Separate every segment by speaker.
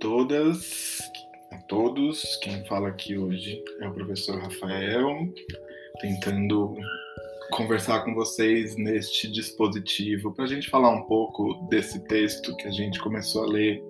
Speaker 1: todas, a todos. Quem fala aqui hoje é o professor Rafael, tentando conversar com vocês neste dispositivo para a gente falar um pouco desse texto que a gente começou a ler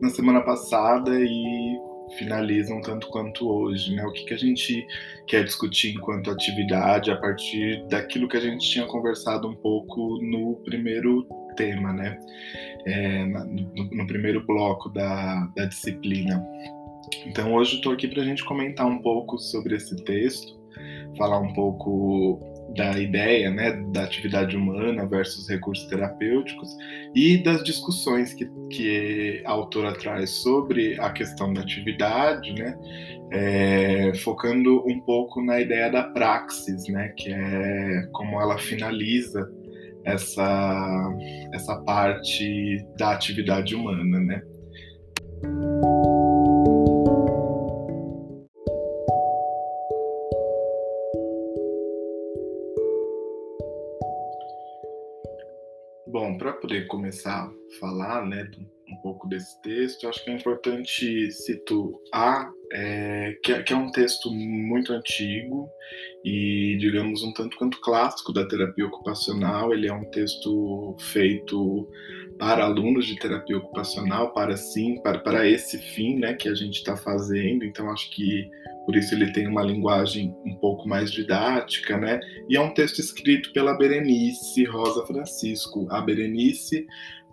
Speaker 1: na semana passada e finaliza um tanto quanto hoje, né? O que, que a gente quer discutir enquanto atividade a partir daquilo que a gente tinha conversado um pouco no primeiro tema, né? É, no, no, primeiro bloco da, da disciplina. Então hoje estou aqui para a gente comentar um pouco sobre esse texto, falar um pouco da ideia né, da atividade humana versus recursos terapêuticos e das discussões que, que a autora traz sobre a questão da atividade, né, é, focando um pouco na ideia da praxis, né, que é como ela finaliza essa, essa parte da atividade humana. Né. Bom, para poder começar a falar né, um pouco desse texto, acho que é importante situar é, que, é, que, é um texto muito antigo e, digamos, um tanto quanto clássico da terapia ocupacional. Ele é um texto feito para alunos de terapia ocupacional, para sim, para, para esse fim né, que a gente está fazendo. Então, acho que por isso ele tem uma linguagem um pouco mais didática, né? E é um texto escrito pela Berenice Rosa Francisco. A Berenice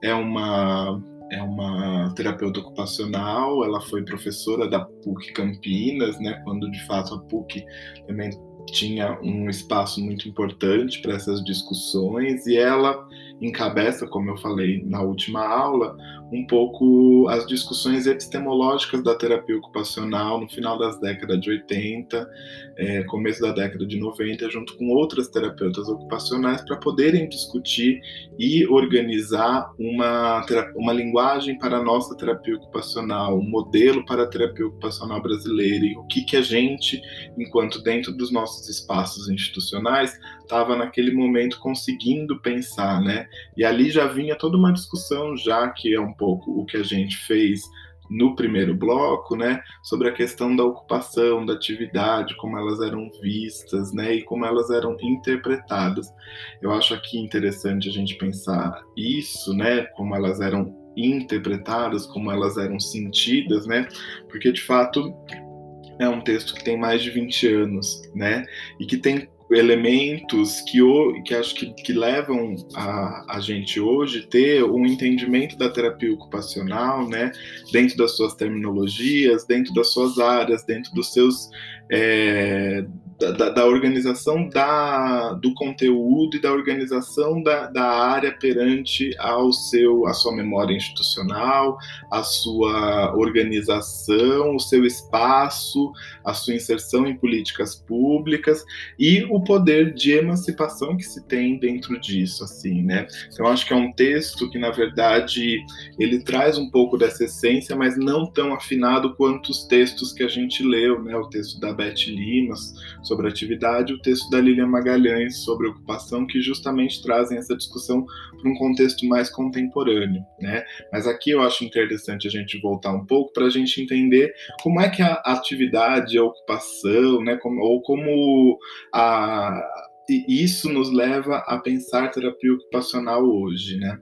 Speaker 1: é uma é uma terapeuta ocupacional, ela foi professora da PUC Campinas, né, quando de fato a PUC também tinha um espaço muito importante para essas discussões e ela encabeça, como eu falei na última aula, um pouco as discussões epistemológicas da terapia ocupacional no final das décadas de 80, é, começo da década de 90, junto com outras terapeutas ocupacionais, para poderem discutir e organizar uma, uma linguagem para a nossa terapia ocupacional, um modelo para a terapia ocupacional brasileira e o que, que a gente, enquanto dentro dos nossos espaços institucionais, estava naquele momento conseguindo pensar, né? E ali já vinha toda uma discussão, já que é um pouco o que a gente fez no primeiro bloco, né, sobre a questão da ocupação, da atividade, como elas eram vistas, né, e como elas eram interpretadas. Eu acho aqui interessante a gente pensar isso, né, como elas eram interpretadas, como elas eram sentidas, né, porque de fato é um texto que tem mais de 20 anos, né, e que tem elementos que, que acho que, que levam a, a gente hoje ter um entendimento da terapia ocupacional, né, dentro das suas terminologias, dentro das suas áreas, dentro dos seus é, da, da, organização da, do conteúdo e da organização da, da área perante ao seu, a sua memória institucional, a sua organização, o seu espaço, a sua inserção em políticas públicas e o poder de emancipação que se tem dentro disso, assim, né? Então acho que é um texto que na verdade ele traz um pouco dessa essência, mas não tão afinado quanto os textos que a gente leu, né? O texto da Beth Limas sobre atividade, o texto da Lilian Magalhães sobre ocupação, que justamente trazem essa discussão para um contexto mais contemporâneo, né? Mas aqui eu acho interessante a gente voltar um pouco para a gente entender como é que a atividade, a ocupação, né, como, ou como a, isso nos leva a pensar terapia ocupacional hoje, né?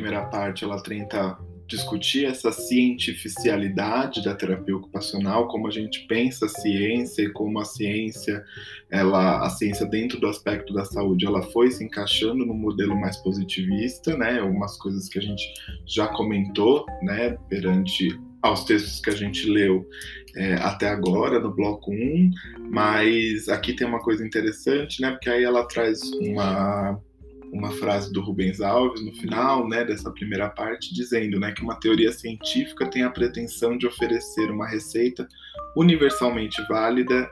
Speaker 1: Primeira parte ela tenta discutir essa cientificialidade da terapia ocupacional, como a gente pensa a ciência e como a ciência, ela, a ciência dentro do aspecto da saúde, ela foi se encaixando no modelo mais positivista, né? Algumas coisas que a gente já comentou, né? Perante aos textos que a gente leu é, até agora no bloco 1, mas aqui tem uma coisa interessante, né? Porque aí ela traz uma uma frase do Rubens Alves no final, né, dessa primeira parte, dizendo, né, que uma teoria científica tem a pretensão de oferecer uma receita universalmente válida,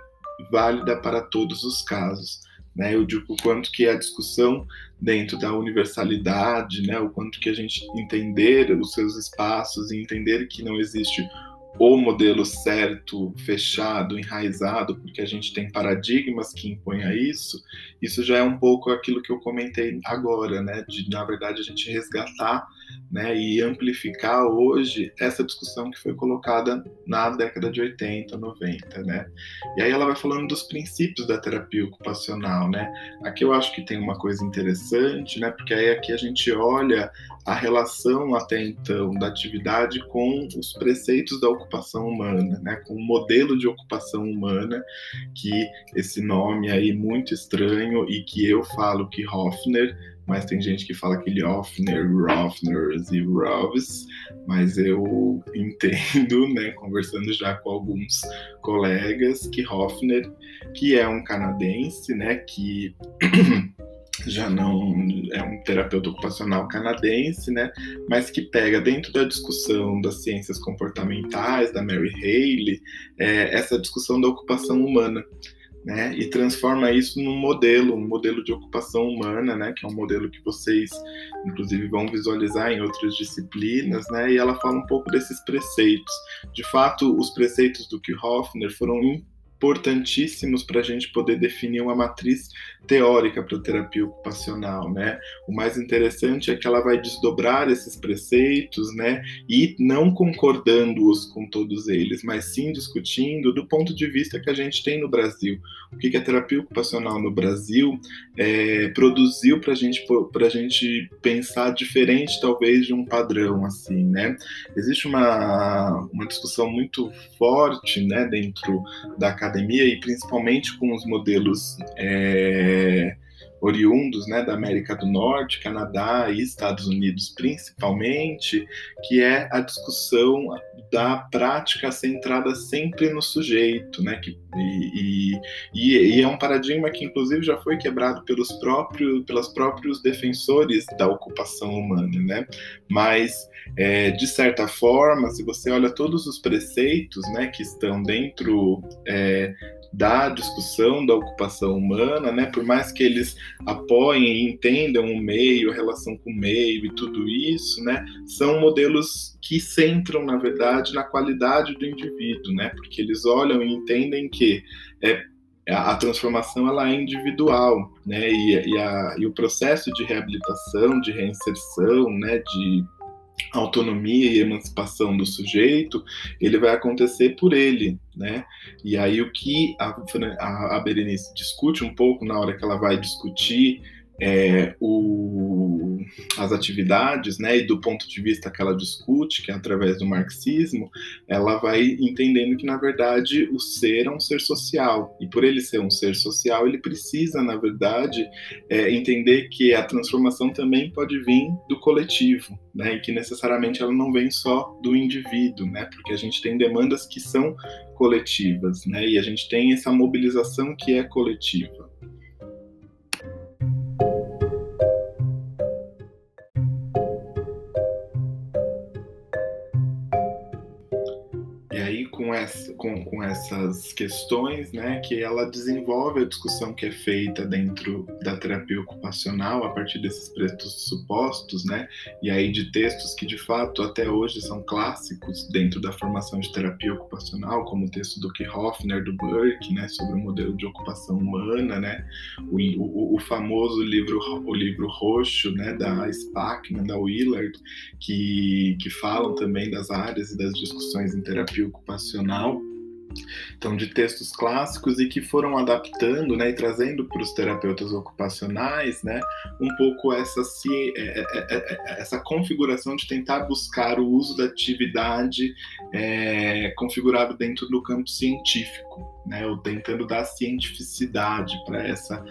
Speaker 1: válida para todos os casos. Né? Eu digo o quanto que a discussão dentro da universalidade, né, o quanto que a gente entender os seus espaços e entender que não existe o modelo certo, fechado, enraizado, porque a gente tem paradigmas que impõem a isso, isso já é um pouco aquilo que eu comentei agora, né? De, na verdade, a gente resgatar né, e amplificar hoje essa discussão que foi colocada na década de 80, 90, né? E aí ela vai falando dos princípios da terapia ocupacional, né? Aqui eu acho que tem uma coisa interessante, né? Porque aí aqui a gente olha a relação até então da atividade com os preceitos da ocupação humana, né? Com o modelo de ocupação humana, que esse nome aí muito estranho e que eu falo que Hoffner mas tem gente que fala aquele Hoffner, Roffners e Roves, mas eu entendo, né, conversando já com alguns colegas, que Hoffner, que é um canadense, né, que já não é um terapeuta ocupacional canadense, né, mas que pega dentro da discussão das ciências comportamentais, da Mary Haley, é, essa discussão da ocupação humana né, e transforma isso num modelo, um modelo de ocupação humana, né, que é um modelo que vocês, inclusive, vão visualizar em outras disciplinas, né, e ela fala um pouco desses preceitos. De fato, os preceitos do Hofner foram importantíssimos para a gente poder definir uma matriz teórica para a terapia ocupacional, né? O mais interessante é que ela vai desdobrar esses preceitos, né? E não concordando-os com todos eles, mas sim discutindo do ponto de vista que a gente tem no Brasil. O que, que a terapia ocupacional no Brasil é, produziu para gente, a gente pensar diferente, talvez, de um padrão, assim, né? Existe uma, uma discussão muito forte, né, dentro da e principalmente com os modelos é, oriundos né, da América do Norte, Canadá e Estados Unidos principalmente, que é a discussão da prática centrada sempre no sujeito, né, que, e, e, e, é um paradigma que inclusive já foi quebrado pelos próprios, pelos próprios defensores da ocupação humana, né, mas é, de certa forma, se você olha todos os preceitos, né, que estão dentro é, da discussão da ocupação humana, né? Por mais que eles apoiem e entendam o meio, a relação com o meio e tudo isso, né? São modelos que centram, na verdade, na qualidade do indivíduo, né? Porque eles olham e entendem que é, a transformação ela é individual, né? E, e, a, e o processo de reabilitação, de reinserção, né? De autonomia e emancipação do sujeito, ele vai acontecer por ele, né? E aí o que a, a, Berenice discute um pouco na hora que ela vai discutir é, o, as atividades, né, e do ponto de vista que ela discute, que é através do marxismo, ela vai entendendo que, na verdade, o ser é um ser social, e por ele ser um ser social, ele precisa, na verdade, é, entender que a transformação também pode vir do coletivo, né, e que necessariamente ela não vem só do indivíduo, né, porque a gente tem demandas que são coletivas, né, e a gente tem essa mobilização que é coletiva. Com, com, essas questões, né, que ela desenvolve a discussão que é feita dentro da terapia ocupacional a partir desses pressupostos, né, e aí de textos que de fato até hoje são clássicos dentro da formação de terapia ocupacional, como o texto do Hoffner, do Burke, né, sobre o modelo de ocupação humana, né, o, o, o famoso livro, o livro roxo, né, da Spackman, da Willard, que, que falam também das áreas e das discussões em terapia ocupacional então de textos clássicos e que foram adaptando, né, e trazendo para os terapeutas ocupacionais, né, um pouco essa é, é, é, essa configuração de tentar buscar o uso da atividade é, configurado dentro do campo científico, né, ou tentando dar cientificidade para essa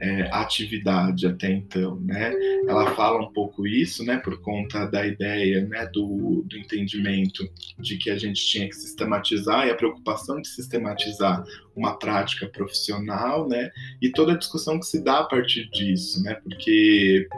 Speaker 1: é, atividade até então, né? Ela fala um pouco isso, né, por conta da ideia, né, do, do entendimento de que a gente tinha que sistematizar e a preocupação de sistematizar uma prática profissional, né, e toda a discussão que se dá a partir disso, né, porque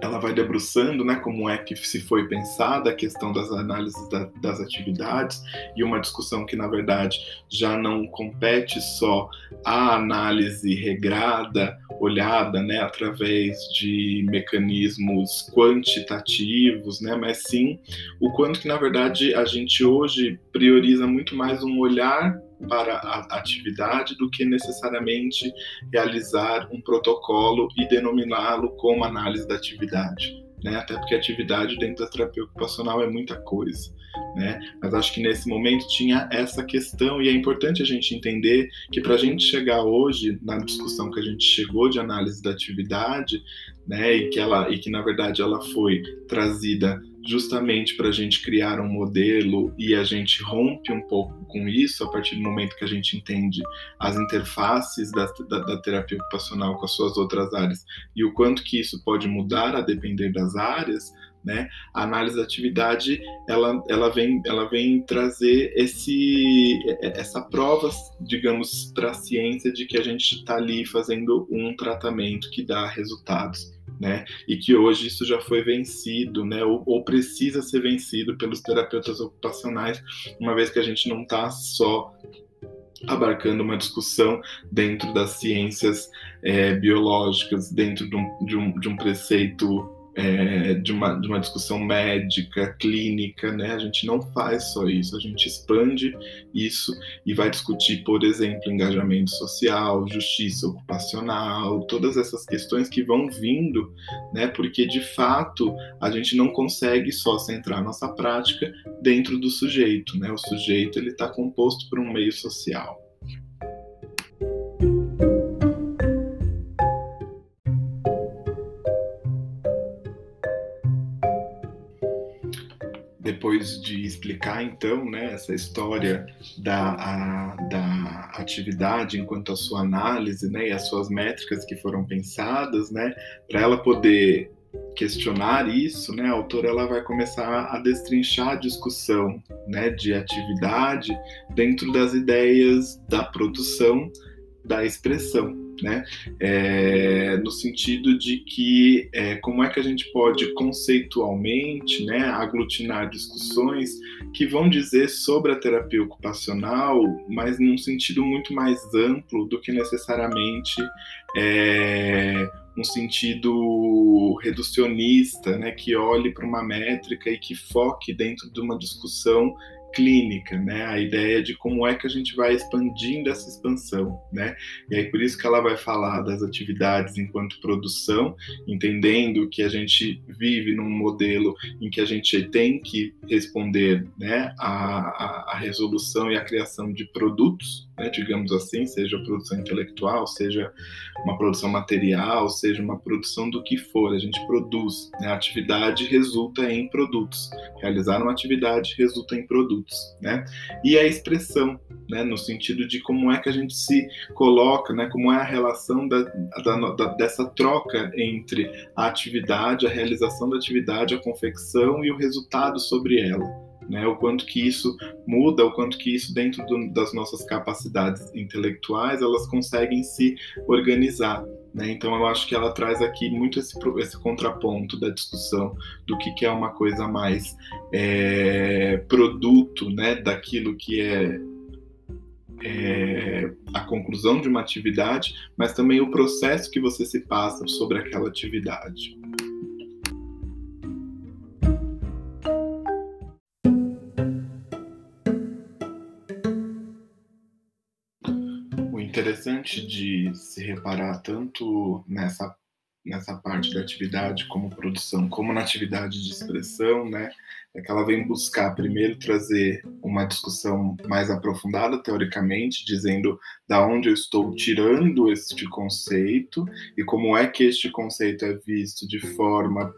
Speaker 1: ela vai debruçando, né, como é que se foi pensada a questão das análises da, das atividades e uma discussão que na verdade já não compete só à análise regrada olhada né, através de mecanismos quantitativos, né, mas sim o quanto que, na verdade, a gente hoje prioriza muito mais um olhar para a atividade do que necessariamente realizar um protocolo e denominá-lo como análise da atividade. Né? Até porque atividade dentro da terapia ocupacional é muita coisa. Né? Mas acho que nesse momento tinha essa questão e é importante a gente entender que para a gente chegar hoje na discussão que a gente chegou de análise da atividade, né, e que ela e que na verdade ela foi trazida justamente para a gente criar um modelo e a gente rompe um pouco com isso a partir do momento que a gente entende as interfaces da, da, da, terapia ocupacional com as suas outras áreas e o quanto que isso pode mudar a depender das áreas, né? A análise da atividade ela, ela, vem, ela vem trazer esse, essa prova, digamos, para a ciência de que a gente está ali fazendo um tratamento que dá resultados né? E que hoje isso já foi vencido, né? Ou, ou precisa ser vencido pelos terapeutas ocupacionais, uma vez que a gente não está só abarcando uma discussão dentro das ciências é, biológicas, dentro de um, de um, de um preceito é, de, uma, de uma discussão médica, clínica, né? A gente não faz só isso, a gente expande isso e vai discutir, por exemplo, engajamento social, justiça ocupacional, todas essas questões que vão vindo, né? Porque de fato a gente não consegue só centrar nossa prática dentro do sujeito, né? O sujeito ele está composto por um meio social. Depois de explicar então né, essa história da, a, da atividade enquanto a sua análise né, e as suas métricas que foram pensadas, né, para ela poder questionar isso, né, a autora ela vai começar a destrinchar a discussão né, de atividade dentro das ideias da produção da expressão né? É, no sentido de que é, como é que a gente pode conceitualmente, né, aglutinar discussões que vão dizer sobre a terapia ocupacional, mas num sentido muito mais amplo do que necessariamente é, um sentido reducionista, né, que olhe para uma métrica e que foque dentro de uma discussão clínica, né? A ideia de como é que a gente vai expandindo essa expansão, né? E aí por isso que ela vai falar das atividades enquanto produção, entendendo que a gente vive num modelo em que a gente tem que responder, né, a, a, a resolução e a criação de produtos, né, digamos assim, seja produção intelectual, seja uma produção material, seja uma produção do que for, a gente produz. Né, a atividade resulta em produtos. Realizar uma atividade resulta em produtos. Né? E a expressão, né, no sentido de como é que a gente se coloca, né, como é a relação da, da, da, dessa troca entre a atividade, a realização da atividade, a confecção e o resultado sobre ela né? O quanto que isso muda, o quanto que isso dentro do, das nossas capacidades intelectuais elas conseguem se organizar. Né? Então eu acho que ela traz aqui muito esse, esse contraponto da discussão do que, que é uma coisa mais é, produto né, daquilo que é é, a conclusão de uma atividade, mas também o processo que você se passa sobre aquela atividade. De se reparar tanto nessa nessa parte da atividade como produção, como na atividade de expressão, né, é que ela vem buscar primeiro trazer uma discussão mais aprofundada teoricamente, dizendo da onde eu estou tirando este conceito e como é que este conceito é visto de forma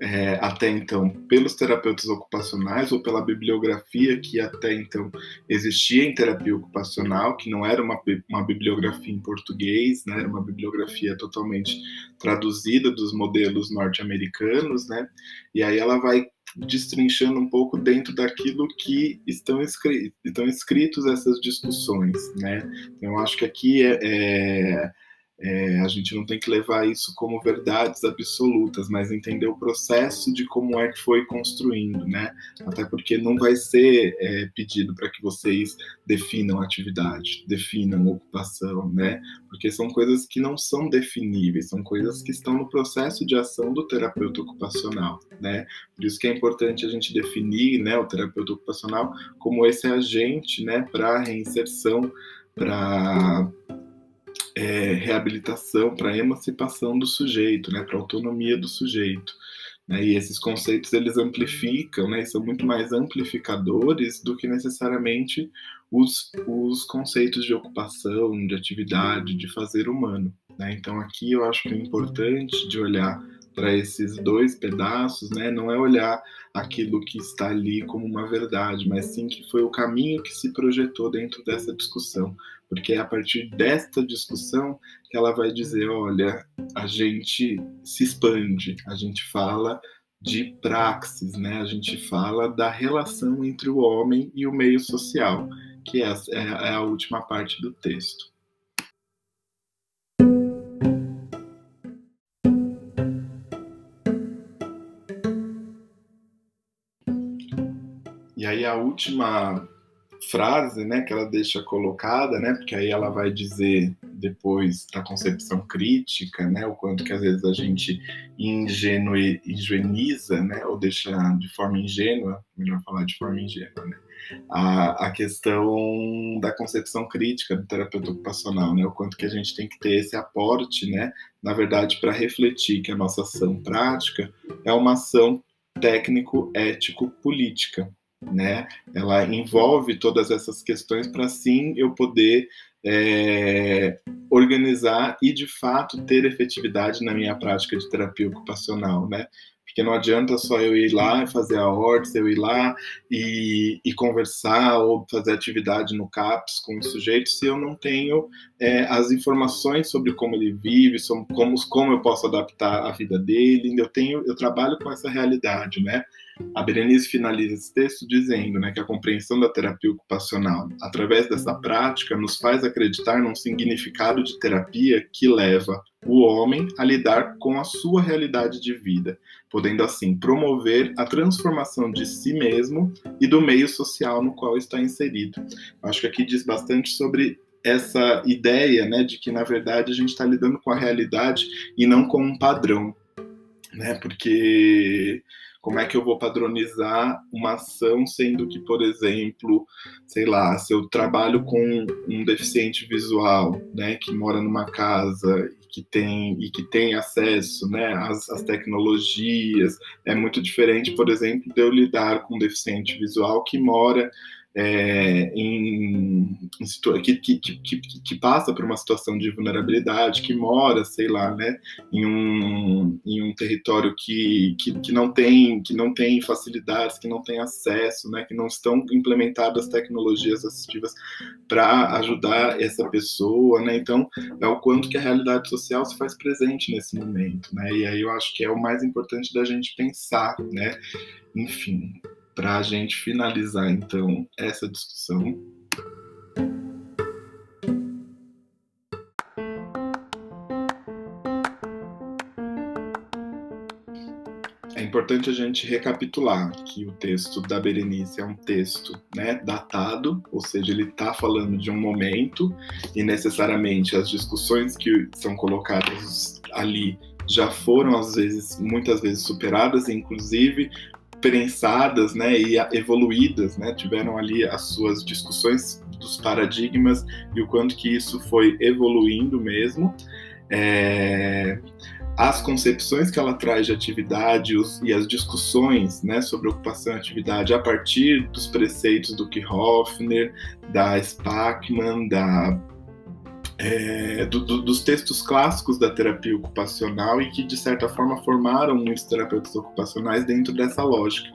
Speaker 1: é, até então pelos terapeutas ocupacionais ou pela bibliografia que até então existia em terapia ocupacional, que não era uma, uma bibliografia em português, né, era uma bibliografia totalmente traduzida dos modelos norte-americanos, né, e aí ela vai destrinchando um pouco dentro daquilo que estão, escri estão escritos essas discussões, né. Então, eu acho que aqui é, é É, a gente não tem que levar isso como verdades absolutas, mas entender o processo de como é que foi construindo, né? Até porque não vai ser é, pedido para que vocês definam atividade, definam ocupação, né? Porque são coisas que não são definíveis, são coisas que estão no processo de ação do terapeuta ocupacional, né? Por isso que é importante a gente definir, né, o terapeuta ocupacional como esse agente, né, para reinserção, para é, reabilitação, para emancipação do sujeito, né, para autonomia do sujeito. Né, e esses conceitos eles amplificam, né, são muito mais amplificadores do que necessariamente os, os conceitos de ocupação, de atividade, de fazer humano. Né? Então aqui eu acho que é importante de olhar para esses dois pedaços, né, não é olhar aquilo que está ali como uma verdade, mas sim que foi o caminho que se projetou dentro dessa discussão, porque é a partir desta discussão que ela vai dizer, olha, a gente se expande, a gente fala de praxis, né? A gente fala da relação entre o homem e o meio social, que é, é, é a última parte do texto. A última frase, né, que ela deixa colocada, né, porque aí ela vai dizer depois da concepção crítica, né, o quanto que às vezes a gente ingenue, ingeniza, né, ou deixa de forma ingênua, melhor falar de forma ingênua, né, a, a questão da concepção crítica do terapeuta ocupacional, né, o quanto que a gente tem que ter esse aporte, né, na verdade, para refletir que a nossa ação prática é uma ação técnico-ético-política, né? Ela envolve todas essas questões para sim eu poder é, organizar e de fato ter efetividade na minha prática de terapia ocupacional, né? Porque não adianta só eu ir lá e fazer a ordem, eu ir lá e, e, conversar ou fazer atividade no CAPS com o sujeito se eu não tenho é, as informações sobre como ele vive, sobre como, como eu posso adaptar a vida dele. Eu tenho, eu trabalho com essa realidade, né? A Berenice finaliza esse texto dizendo né, que a compreensão da terapia ocupacional, através dessa prática, nos faz acreditar num significado de terapia que leva o homem a lidar com a sua realidade de vida, podendo assim promover a transformação de si mesmo e do meio social no qual está inserido. Acho que aqui diz bastante sobre essa ideia né, de que, na verdade, a gente está lidando com a realidade e não com um padrão. Né, porque como é que eu vou padronizar uma ação, sendo que, por exemplo, sei lá, se eu trabalho com um deficiente visual, né, que mora numa casa que tem e que tem acesso, né, às, às tecnologias, é muito diferente, por exemplo, de eu lidar com um deficiente visual que mora é, em, em que, que, que, que, passa por uma situação de vulnerabilidade, que mora, sei lá, né, em um, em um território que, que, que, não tem, que não tem facilidades, que não tem acesso, né, que não estão implementadas tecnologias assistivas para ajudar essa pessoa, né, então é o quanto que a realidade social se faz presente nesse momento, né, e aí eu acho que é o mais importante da gente pensar, né, enfim, para a gente finalizar então essa discussão. É importante a gente recapitular que o texto da Berenice é um texto né, datado, ou seja, ele está falando de um momento e necessariamente as discussões que são colocadas ali já foram às vezes muitas vezes superadas, inclusive prensadas né, e evoluídas, né, tiveram ali as suas discussões dos paradigmas e o quanto que isso foi evoluindo mesmo. É, as concepções que ela traz de atividade os, e as discussões né, sobre ocupação e atividade a partir dos preceitos do Kirchhoffner, da Spackman, da é, do, do, dos textos clássicos da terapia ocupacional e que, de certa forma, formaram muitos terapeutas ocupacionais dentro dessa lógica.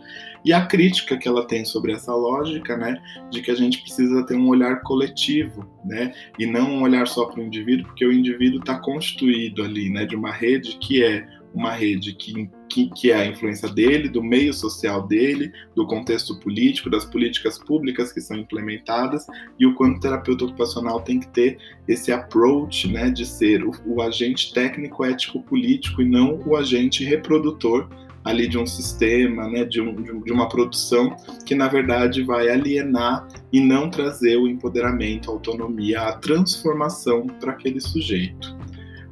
Speaker 1: E a crítica que ela tem sobre essa lógica, né, de que a gente precisa ter um olhar coletivo, né, e não um olhar só para o indivíduo, porque o indivíduo está constituído ali, né, de uma rede que é uma rede que que, que é a influência dele, do meio social dele, do contexto político, das políticas públicas que são implementadas e o quanto o terapeuta ocupacional tem que ter esse approach, né, de ser o, o agente técnico, ético, político e não o agente reprodutor ali de um sistema, né, de, um, de uma produção que na verdade vai alienar e não trazer o empoderamento, a autonomia, a transformação para aquele sujeito.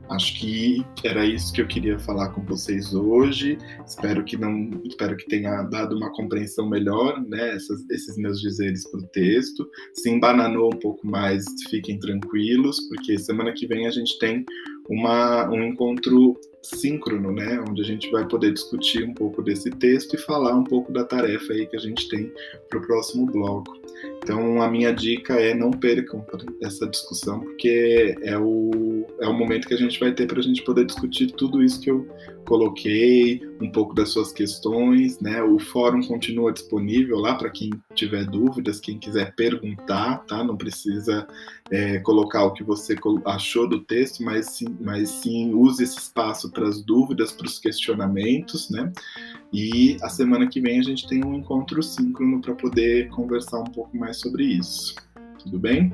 Speaker 1: Acho que era isso que eu queria falar com vocês hoje. Espero que não, espero que tenha dado uma compreensão melhor, né? Essas, esses meus dizeres para o texto. Se embananou um pouco mais, fiquem tranquilos, porque semana que vem a gente tem uma, um encontro síncrono, né, onde a gente vai poder discutir um pouco desse texto e falar um pouco da tarefa aí que a gente tem para o próximo bloco. Então, a minha dica é não percam essa discussão, porque é o, é o momento que a gente vai ter para a gente poder discutir tudo isso que eu coloquei, um pouco das suas questões, né? O fórum continua disponível lá para quem tiver dúvidas, quem quiser perguntar, tá? Não precisa é, colocar o que você achou do texto, mas sim, mas sim use esse espaço para as dúvidas, para os questionamentos, né? E a semana que vem a gente tem um encontro síncrono para poder conversar um pouco mais sobre isso. Tudo bem?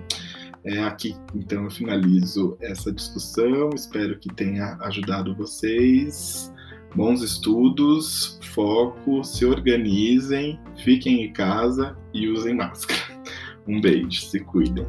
Speaker 1: É, aqui, então, eu finalizo essa discussão. Espero que tenha ajudado vocês. Bons estudos, foco, se organizem, fiquem em casa e usem máscara. Um beijo, se cuidem.